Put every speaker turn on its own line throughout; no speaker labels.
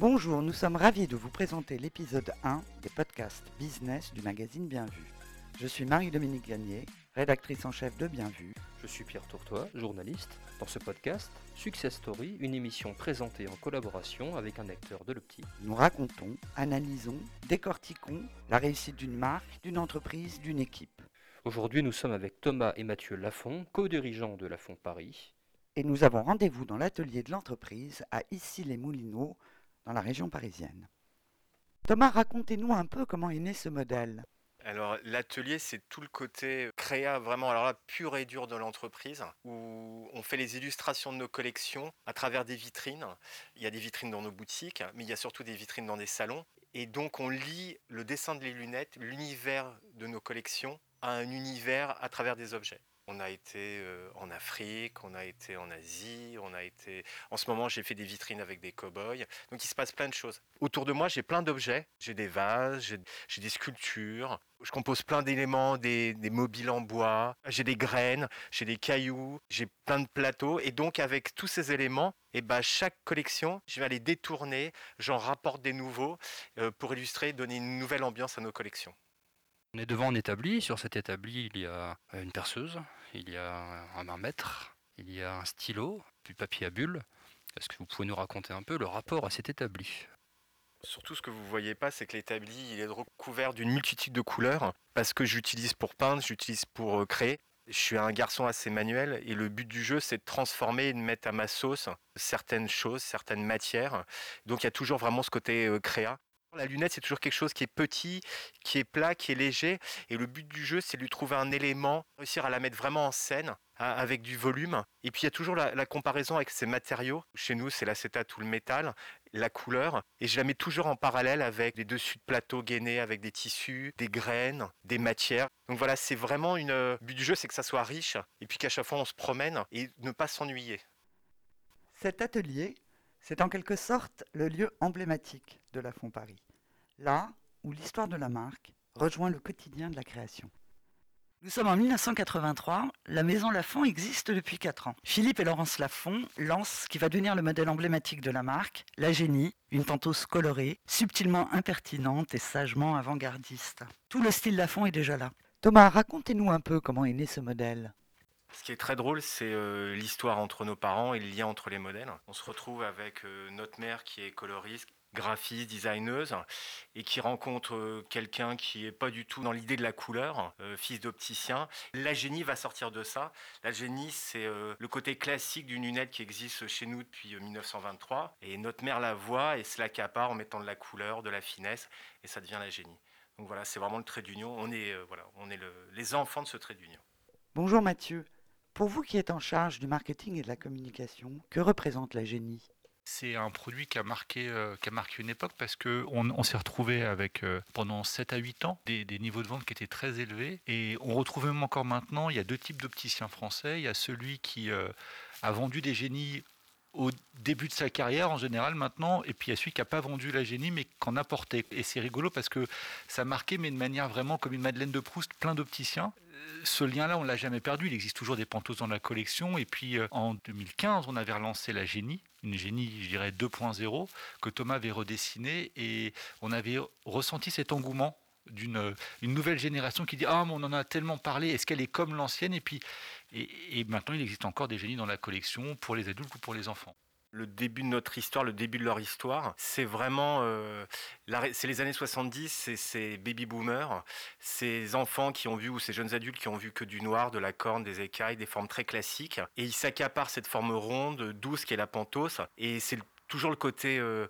Bonjour, nous sommes ravis de vous présenter l'épisode 1 des podcasts business du magazine Bienvu. Je suis Marie-Dominique Gagné, rédactrice en chef de Bienvu.
Je suis Pierre Tourtois, journaliste. Dans ce podcast, Success Story, une émission présentée en collaboration avec un acteur de l'optique.
Nous racontons, analysons, décortiquons la réussite d'une marque, d'une entreprise, d'une équipe.
Aujourd'hui, nous sommes avec Thomas et Mathieu Lafont, co-dirigeants de Lafont Paris.
Et nous avons rendez-vous dans l'atelier de l'entreprise à Issy-les-Moulineaux, dans la région parisienne. Thomas, racontez-nous un peu comment est né ce modèle.
Alors l'atelier, c'est tout le côté créa vraiment alors pur et dur de l'entreprise où on fait les illustrations de nos collections à travers des vitrines. Il y a des vitrines dans nos boutiques, mais il y a surtout des vitrines dans des salons. Et donc on lit le dessin de les lunettes, l'univers de nos collections à un univers à travers des objets. On a été euh, en Afrique, on a été en Asie, on a été. En ce moment, j'ai fait des vitrines avec des cow-boys. Donc, il se passe plein de choses. Autour de moi, j'ai plein d'objets. J'ai des vases, j'ai des sculptures. Je compose plein d'éléments, des, mobiles en bois. J'ai des graines, j'ai des cailloux, j'ai plein de plateaux. Et donc, avec tous ces éléments, eh ben, chaque collection, je vais les détourner. J'en rapporte des nouveaux euh, pour illustrer, donner une nouvelle ambiance à nos collections.
On est devant un établi. Sur cet établi, il y a une perceuse, il y a un marmètre, il y a un stylo, du papier à bulles. Est-ce que vous pouvez nous raconter un peu le rapport à cet établi?
Surtout, ce que vous ne voyez pas, c'est que l'établi il est recouvert d'une multitude de couleurs parce que j'utilise pour peindre, j'utilise pour euh, créer. Je suis un garçon assez manuel et le but du jeu, c'est de transformer et de mettre à ma sauce certaines choses, certaines matières. Donc il y a toujours vraiment ce côté euh, créa. La lunette, c'est toujours quelque chose qui est petit, qui est plat, qui est léger. Et le but du jeu, c'est de lui trouver un élément, réussir à la mettre vraiment en scène, hein, avec du volume. Et puis, il y a toujours la, comparaison avec ces matériaux. Chez nous, c'est l'acétate ou le métal, la couleur. Et je la mets toujours en parallèle avec des dessus de plateau gainés, avec des tissus, des graines, des matières. Donc voilà, c'est vraiment une. Le but du jeu, c'est que ça soit riche. Et puis qu'à chaque fois, on se promène et ne pas s'ennuyer.
Cet atelier c'est en quelque sorte le lieu emblématique de la Fond Paris, là où l'histoire de la marque rejoint le quotidien de la création. Nous sommes en 1983, la maison Lafont existe depuis 4 ans. Philippe et Laurence Lafont lancent ce qui va devenir le modèle emblématique de la marque, la génie, une pantouse colorée, subtilement impertinente et sagement avant-gardiste. Tout le style Lafont est déjà là. Thomas, racontez-nous un peu comment est né ce modèle.
Ce qui est très drôle, c'est euh, l'histoire entre nos parents et le lien entre les modèles. On se retrouve avec euh, notre mère qui est coloriste, graphiste, designeuse, et qui rencontre euh, quelqu'un qui n'est pas du tout dans l'idée de la couleur, fils d'opticien. La génie va sortir de ça. La génie, c'est le côté classique d'une lunette qui existe chez nous depuis 1923. Et notre mère la voit et se l'accapare en mettant de la couleur, de la finesse, et ça devient la génie. Donc voilà, c'est vraiment le trait d'union. On est, voilà, on est les enfants de ce trait d'union.
Bonjour Mathieu. Pour vous qui êtes en charge du marketing et de la communication, que représente la génie?
C'est un produit qui a marqué, euh, qui a marqué une époque parce qu'on on, s'est retrouvé avec euh, pendant 7 à 8 ans des, niveaux de vente qui étaient très élevés et on retrouve même encore maintenant, il y a deux types d'opticiens français. Il y a celui qui euh, a vendu des génies au début de sa carrière en général maintenant, et puis il y a celui qui n'a pas vendu la génie mais qu'en a porté. Et c'est rigolo parce que ça marquait, mais de manière vraiment comme une Madeleine de Proust, plein d'opticiens ce lien-là, on ne l'a jamais perdu. Il existe toujours des pantoses dans la collection. Et puis, euh, en 2015, on avait relancé la Génie, une Génie, je dirais, 2.0, que Thomas avait redessiné. Et on avait ressenti cet engouement d'une une nouvelle génération qui dit Ah, mais on en a tellement parlé, est-ce qu'elle est comme l'ancienne? Et puis, et maintenant, il existe encore des génies dans la collection pour les adultes ou pour les enfants
le début de notre histoire, le début de leur histoire. C'est vraiment, euh, c'est les années 70, c'est ces baby boomers, ces enfants qui ont vu, ou ces jeunes adultes qui ont vu que du noir, de la corne, des écailles, des formes très classiques. Et ils s'accaparent cette forme ronde, douce qui est la pantos. Et c'est toujours le côté euh,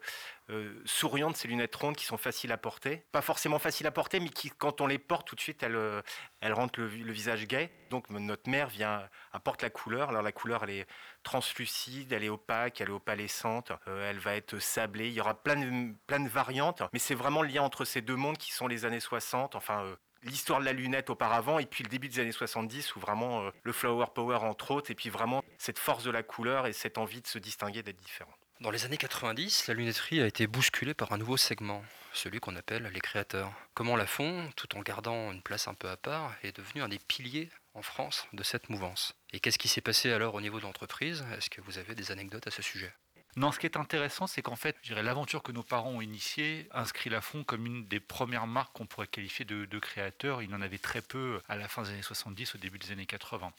euh, souriant de ces lunettes rondes qui sont faciles à porter. Pas forcément faciles à porter, mais qui, quand on les porte, tout de suite, elles, euh, elles rendent le, visage gay. Donc notre mère vient, apporte la couleur. Alors la couleur, elle est translucide, elle est opaque, elle est opalescente, elle va être sablée. Il y aura plein de variantes, mais c'est vraiment le lien entre ces deux mondes qui sont les années 60, enfin l'histoire de la lunette auparavant et puis le début des années 70 où vraiment le flower power entre autres et puis vraiment cette force de la couleur et cette envie de se distinguer d'être différent.
Dans les années 90, la lunetterie a été bousculée par un nouveau segment, celui qu'on appelle les créateurs. Comment la font, tout en gardant une place un peu à part, est devenu un des piliers en France de cette mouvance? Et qu'est-ce qui s'est passé alors au niveau de l'entreprise? Est-ce que vous avez des anecdotes à ce sujet?
Non, ce qui est intéressant, c'est qu'en fait, l'aventure que nos parents ont initiée inscrit Lafon comme une des premières marques qu'on pourrait qualifier de, de créateurs. Il en avait très peu à la fin des années 70, au début des années 80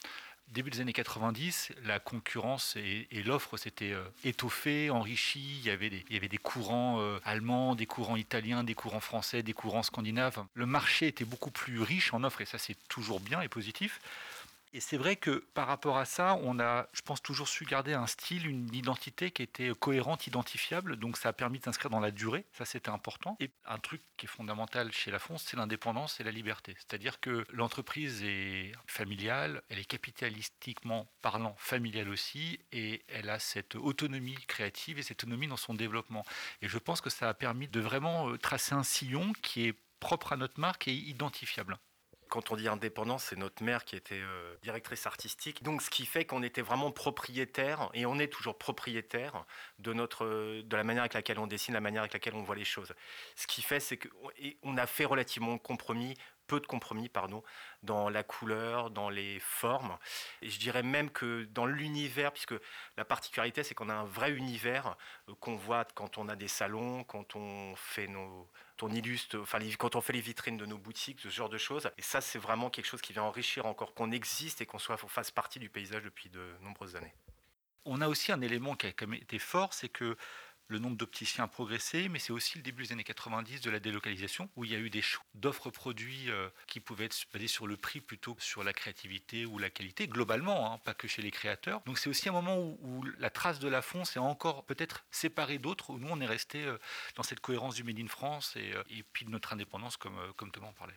début des années 90, la concurrence et, l'offre s'étaient euh, étoffées, enrichies. Il y avait des, courants euh, allemands, des courants italiens, des courants français, des courants scandinaves. Le marché était beaucoup plus riche en offres et ça c'est toujours bien et positif. Et c'est vrai que par rapport à ça, on a, je pense, toujours su garder un style, une identité qui était cohérente, identifiable. Donc ça a permis de s'inscrire dans la durée. Ça, c'était important. Et un truc qui est fondamental chez La France, c'est l'indépendance et la liberté. C'est-à-dire que l'entreprise est familiale, elle est capitalistiquement parlant familiale aussi, et elle a cette autonomie créative et cette autonomie dans son développement. Et je pense que ça a permis de vraiment euh, tracer un sillon qui est propre à notre marque et identifiable
quand on dit indépendance, c'est notre mère qui était euh, directrice artistique. Donc, ce qui fait qu'on était vraiment propriétaire, et on est toujours propriétaire de, notre, de la manière avec laquelle on dessine, la manière avec laquelle on voit les choses. Ce qui fait, c'est qu'on a fait relativement compromis peu de compromis pardon, dans la couleur, dans les formes. Et je dirais même que dans l'univers, puisque la particularité, c'est qu'on a un vrai univers euh, qu'on voit quand on a des salons, quand on fait nos, on illustre, enfin, quand on fait les vitrines de nos boutiques, ce genre de choses. Et ça, c'est vraiment quelque chose qui vient enrichir encore qu'on existe et qu'on soit, fasse partie du paysage depuis de nombreuses années.
On a aussi un élément qui a quand même été fort, c'est que le nombre d'opticiens a progressé, mais c'est aussi le début des années 90 de la délocalisation, où il y a eu des choix d'offres produits euh, qui pouvaient être basés sur le prix plutôt que sur la créativité ou la qualité, globalement, hein, pas que chez les créateurs. Donc c'est aussi un moment où, la trace de la fond s'est encore peut-être séparée d'autres, où nous on est resté euh, dans cette cohérence du Made in France et, euh, puis de notre indépendance, comme, comme Thomas en parlait.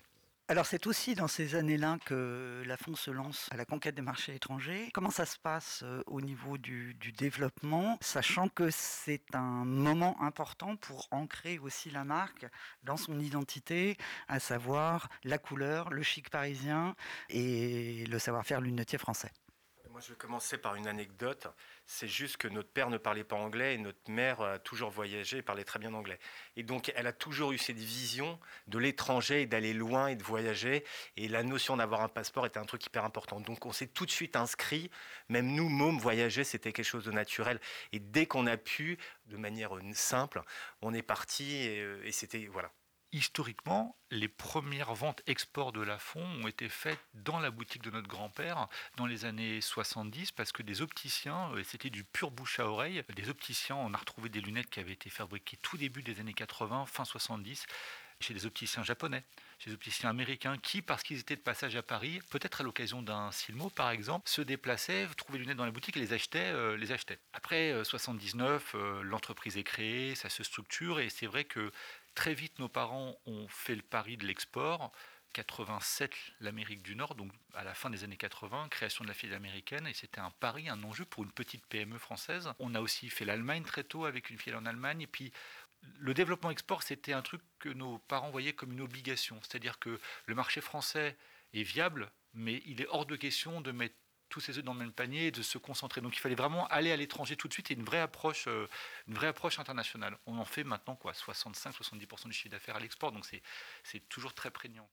Alors c'est aussi dans ces années-là que la FON se lance à la conquête des marchés étrangers. Comment ça se passe euh, au niveau du, développement, sachant que c'est un moment important pour ancrer aussi la marque dans son identité, à savoir la couleur, le chic parisien et le savoir-faire lunetier français?
Je vais commencer par une anecdote. C'est juste que notre père ne parlait pas anglais et notre mère a toujours voyagé et parlait très bien anglais. Et donc, elle a toujours eu cette vision de l'étranger et d'aller loin et de voyager. Et la notion d'avoir un passeport était un truc hyper important. Donc, on s'est tout de suite inscrit. Même nous, mômes, voyager, c'était quelque chose de naturel. Et dès qu'on a pu, de manière simple, on est parti et, euh, et c'était voilà
historiquement, les premières ventes export de Lafon ont été faites dans la boutique de notre grand-père dans les années 70 parce que des opticiens, euh, c'était du pur bouche à oreille, des opticiens, on a retrouvé des lunettes qui avaient été fabriquées tout début des années 80, fin 70, chez des opticiens japonais, chez des opticiens américains qui, parce qu'ils étaient de passage à Paris, peut-être à l'occasion d'un Silmo par exemple, se déplaçaient, trouvaient des lunettes dans la boutique et les achetaient. Euh, les achetaient. Après 79, euh, l'entreprise est créée, ça se structure et c'est vrai que Très vite, nos parents ont fait le pari de l'export. 87, l'Amérique du Nord, donc à la fin des années 80, création de la filiale américaine, et c'était un pari, un enjeu pour une petite PME française. On a aussi fait l'Allemagne très tôt avec une filiale en Allemagne, et puis le développement export, c'était un truc que nos parents voyaient comme une obligation, c'est-à-dire que le marché français est viable, mais il est hors de question de mettre tous ses œufs dans le même panier et de se concentrer. Donc il fallait vraiment aller à l'étranger tout de suite et une vraie approche, euh, une vraie approche internationale. On en fait maintenant quoi, 65-70% du chiffre d'affaires à l'export, donc c'est toujours très prégnant.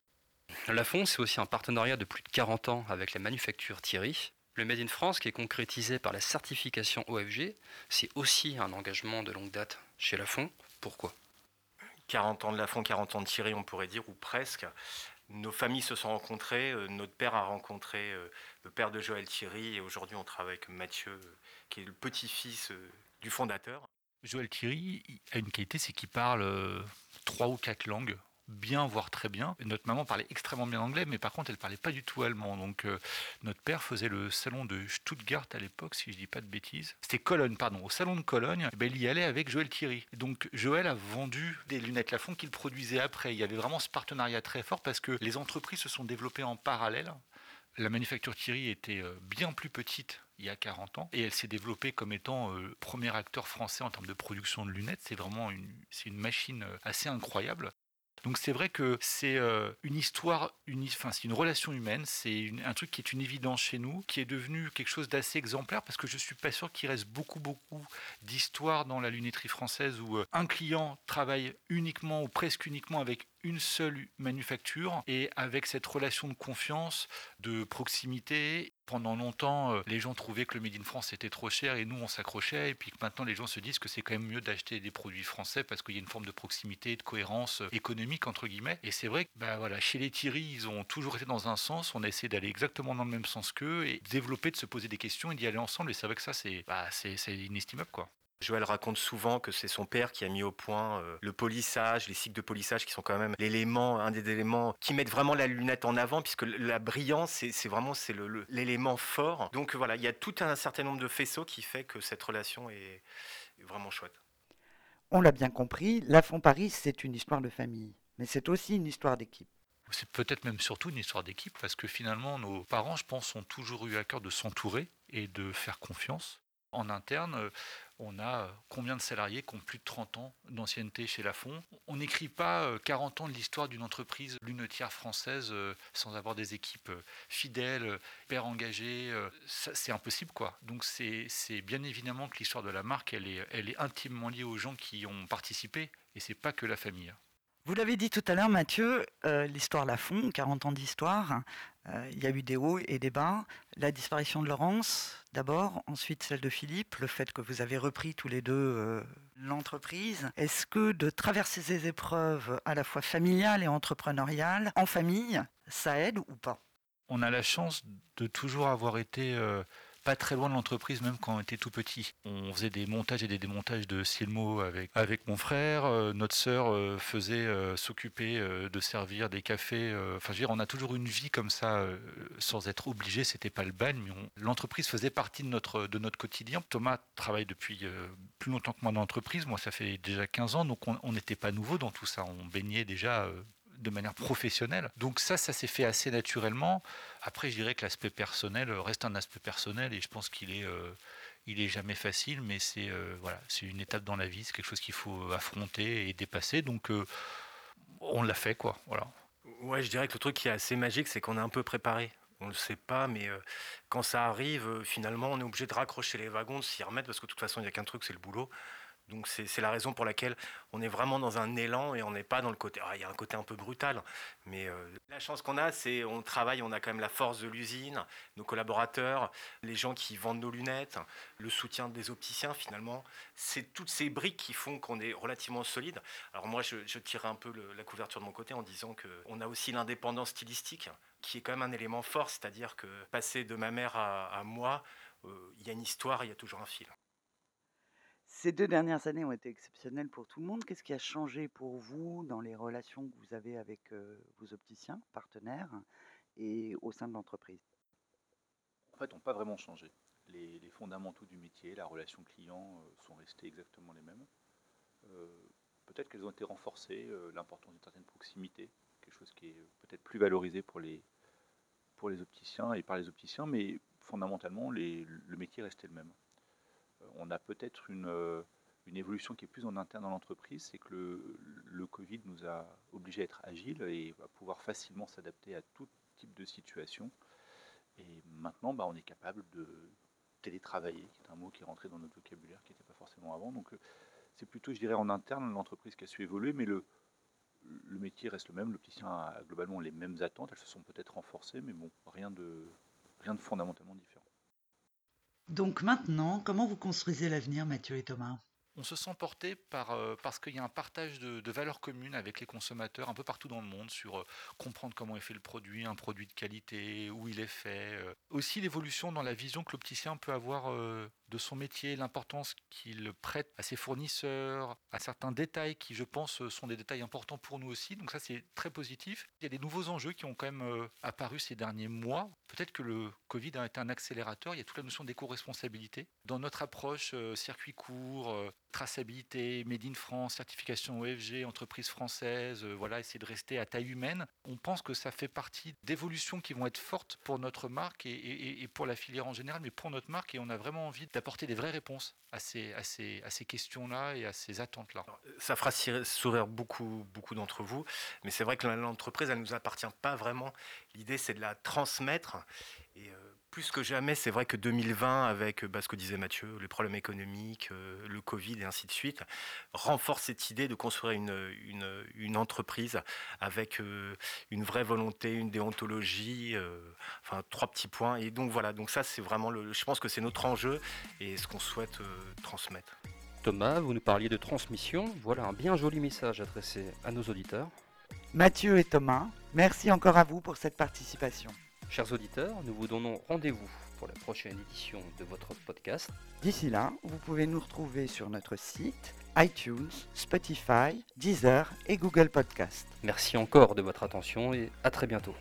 La FON, c'est aussi un partenariat de plus de 40 ans avec la manufacture Thierry. Le Made in France, qui est concrétisé par la certification OFG, c'est aussi un engagement de longue date chez la FON. Pourquoi?
40 ans de la FON, 40 ans de Thierry, on pourrait dire, ou presque nos familles se sont rencontrées. Euh, notre père a rencontré euh, le père de Joël Thierry et aujourd'hui on travaille avec Mathieu, euh, qui est le petit-fils du fondateur.
Joël Thierry a une qualité, c'est qu'il parle trois ou quatre langues bien, voire très bien. Notre maman parlait extrêmement bien anglais, mais par contre, elle parlait pas du tout allemand. Donc, euh, notre père faisait le salon de Stuttgart à l'époque, si je dis pas de bêtises. C'était Cologne, pardon. Au salon de Cologne, ben, il y allait avec Joël Thierry. Donc, Joël a vendu des lunettes Lafon qu'il produisait après. Il y avait vraiment ce partenariat très fort parce que les entreprises se sont développées en parallèle. La manufacture Thierry était euh, bien plus petite il y a 40 ans et elle s'est développée comme étant le euh, premier acteur français en termes de production de lunettes. C'est vraiment une, c'est une machine assez incroyable. Donc c'est vrai que c'est euh, une histoire, une, enfin, c'est une relation humaine, c'est un truc qui est une évidence chez nous, qui est devenu quelque chose d'assez exemplaire parce que je suis pas sûr qu'il reste beaucoup beaucoup d'histoires dans la lunetterie française où euh, un client travaille uniquement ou presque uniquement avec une seule manufacture et avec cette relation de confiance, de proximité. Pendant longtemps, euh, les gens trouvaient que le Made in France était trop cher et nous, on s'accrochait. Et puis maintenant, les gens se disent que c'est quand même mieux d'acheter des produits français parce qu'il y a une forme de proximité, de cohérence euh, économique, entre guillemets. Et c'est vrai que bah, voilà, chez les Thierry, ils ont toujours été dans un sens. On a essayé d'aller exactement dans le même sens qu'eux et développer, de se poser des questions et d'y aller ensemble. Et c'est vrai que ça, c'est bah, inestimable. quoi.
Joël raconte souvent que c'est son père qui a mis au point euh, le polissage, les cycles de polissage qui sont quand même l'élément, un des éléments qui mettent vraiment la lunette en avant, puisque la brillance, c'est vraiment c'est l'élément fort. Donc voilà, il y a tout un certain nombre de faisceaux qui fait que cette relation est, vraiment chouette.
On l'a bien compris, la Fond Paris, c'est une histoire de famille, mais c'est aussi une histoire d'équipe.
C'est peut-être même surtout une histoire d'équipe, parce que finalement, nos parents, je pense, ont toujours eu à cœur de s'entourer et de faire confiance. En interne, euh, on a euh, combien de salariés qui ont plus de 30 ans d'ancienneté chez Lafont On n'écrit pas 40 euh, ans de l'histoire d'une entreprise lunetière française sans avoir des équipes fidèles, hyper engagées. C'est impossible, quoi. Donc c'est bien évidemment que l'histoire de la marque, elle est, elle est intimement liée aux gens qui ont participé, et c'est pas que la famille.
Vous l'avez dit tout à l'heure, Mathieu, l'histoire Lafont, 40 ans d'histoire, euh, il y a eu des hauts et des bas. La disparition de Laurence, d'abord, ensuite celle de Philippe, le fait que vous avez repris tous les deux euh, l'entreprise. Est-ce que de traverser ces épreuves à la fois familiales et entrepreneuriales, en famille, ça aide ou pas?
On a la chance de toujours avoir été... Pas très loin de l'entreprise, même quand on était tout petit. On faisait des montages et des démontages de Silmo avec, avec mon frère. Euh, notre sœur euh, faisait euh, s'occuper de servir des cafés. Enfin, je veux dire, on a toujours une vie comme ça, sans être obligé. C'était pas le bagne, mais l'entreprise faisait partie de notre, de notre quotidien. Thomas travaille depuis plus longtemps que moi dans l'entreprise. Moi, ça fait déjà 15 ans, donc on n'était pas nouveau dans tout ça. On baignait déjà de manière professionnelle. Donc ça, ça s'est fait assez naturellement. Après, je dirais que l'aspect personnel reste un aspect personnel et je pense qu'il est, euh, il est jamais facile, mais c'est euh, voilà, c'est une étape dans la vie, c'est quelque chose qu'il faut affronter et dépasser. Donc euh, on l'a fait, quoi. Voilà.
Ouais, je dirais que le truc qui est assez magique, c'est qu'on est un peu préparé. On ne le sait pas, mais quand ça arrive, finalement, on est obligé de raccrocher les wagons, de s'y remettre, parce que de toute façon, il n'y a qu'un truc, c'est le boulot. Donc c'est la raison pour laquelle on est vraiment dans un élan et on n'est pas dans le côté. Ah, il y a un côté un peu brutal, mais euh, la chance qu'on a, c'est on travaille, on a quand même la force de l'usine, nos collaborateurs, les gens qui vendent nos lunettes, le soutien des opticiens finalement. C'est toutes ces briques qui font qu'on est relativement solide. Alors moi, je, je tire un peu la couverture de mon côté en disant qu'on a aussi l'indépendance stylistique, qui est quand même un élément fort, c'est-à-dire que passer de ma mère à, moi, euh, il y a une histoire, il y a toujours un fil.
Ces deux dernières années ont été exceptionnelles pour tout le monde. Qu'est-ce qui a changé pour vous dans les relations que vous avez avec vos opticiens, partenaires, et au sein de l'entreprise?
En fait, n'ont pas vraiment changé. Les, fondamentaux du métier, la relation client sont restés exactement les mêmes. peut-être qu'elles ont été renforcées, l'importance d'une certaine proximité, quelque chose qui est peut-être plus valorisé pour les, pour les opticiens et par les opticiens, mais fondamentalement, le métier restait le même on a peut-être euh, une, évolution qui est plus en interne dans l'entreprise, c'est que le, Covid nous a obligés à être agiles et à pouvoir facilement s'adapter à tout type de situation. Et maintenant, bah, on est capable de télétravailler, qui est un mot qui est rentré dans notre vocabulaire, qui n'était pas forcément avant. Donc euh, c'est plutôt, je dirais, en interne l'entreprise qui a su évoluer, mais le, métier reste le même. L'opticien a globalement les mêmes attentes. Elles se sont peut-être renforcées, mais bon, rien de fondamentalement différent.
Donc maintenant, comment vous construisez l'avenir, Mathieu et Thomas?
On se sent porté par, euh, parce qu'il y a un partage de, valeurs communes avec les consommateurs un peu partout dans le monde sur euh, comprendre comment est fait le produit, un produit de qualité, où il est fait. Euh. Aussi l'évolution dans la vision que l'opticien peut avoir de son métier, l'importance qu'il prête à ses fournisseurs, à certains détails qui, je pense, sont des détails importants pour nous aussi. Donc ça, c'est très positif. Il y a des nouveaux enjeux qui ont quand même euh, apparu ces derniers mois. Peut-être que le Covid a été un accélérateur. Il y a toute la notion d'éco-responsabilité. Dans notre approche euh, circuit court, euh, traçabilité, Made in France, certification OFG, entreprise française, voilà, essayer de rester à taille humaine. On pense que ça fait partie d'évolutions qui vont être fortes pour notre marque et, pour la filière en général, mais pour notre marque. Et on a vraiment envie apporter des vraies réponses à ces, à ces, à ces questions-là et à ces attentes-là.
Ça fera sourire beaucoup, beaucoup d'entre vous, mais c'est vrai que l'entreprise, elle ne nous appartient pas vraiment. L'idée, c'est de la transmettre. Et euh, plus que jamais, c'est vrai que 2020, avec bah, ce que disait Mathieu, les problèmes économiques, euh, le Covid et ainsi de suite, renforce cette idée de construire une, une, une entreprise avec euh, une vraie volonté, une déontologie, euh, enfin trois petits points. Et donc voilà, donc ça c'est vraiment, le, je pense que c'est notre enjeu et ce qu'on souhaite transmettre.
Thomas, vous nous parliez de transmission. Voilà un bien joli message adressé à nos auditeurs.
Mathieu et Thomas, merci encore à vous pour cette participation.
Chers auditeurs, nous vous donnons rendez-vous pour la prochaine édition de votre podcast.
D'ici là, vous pouvez nous retrouver sur notre site, iTunes, Spotify, Deezer et Google Podcast.
Merci encore de votre attention et à très bientôt.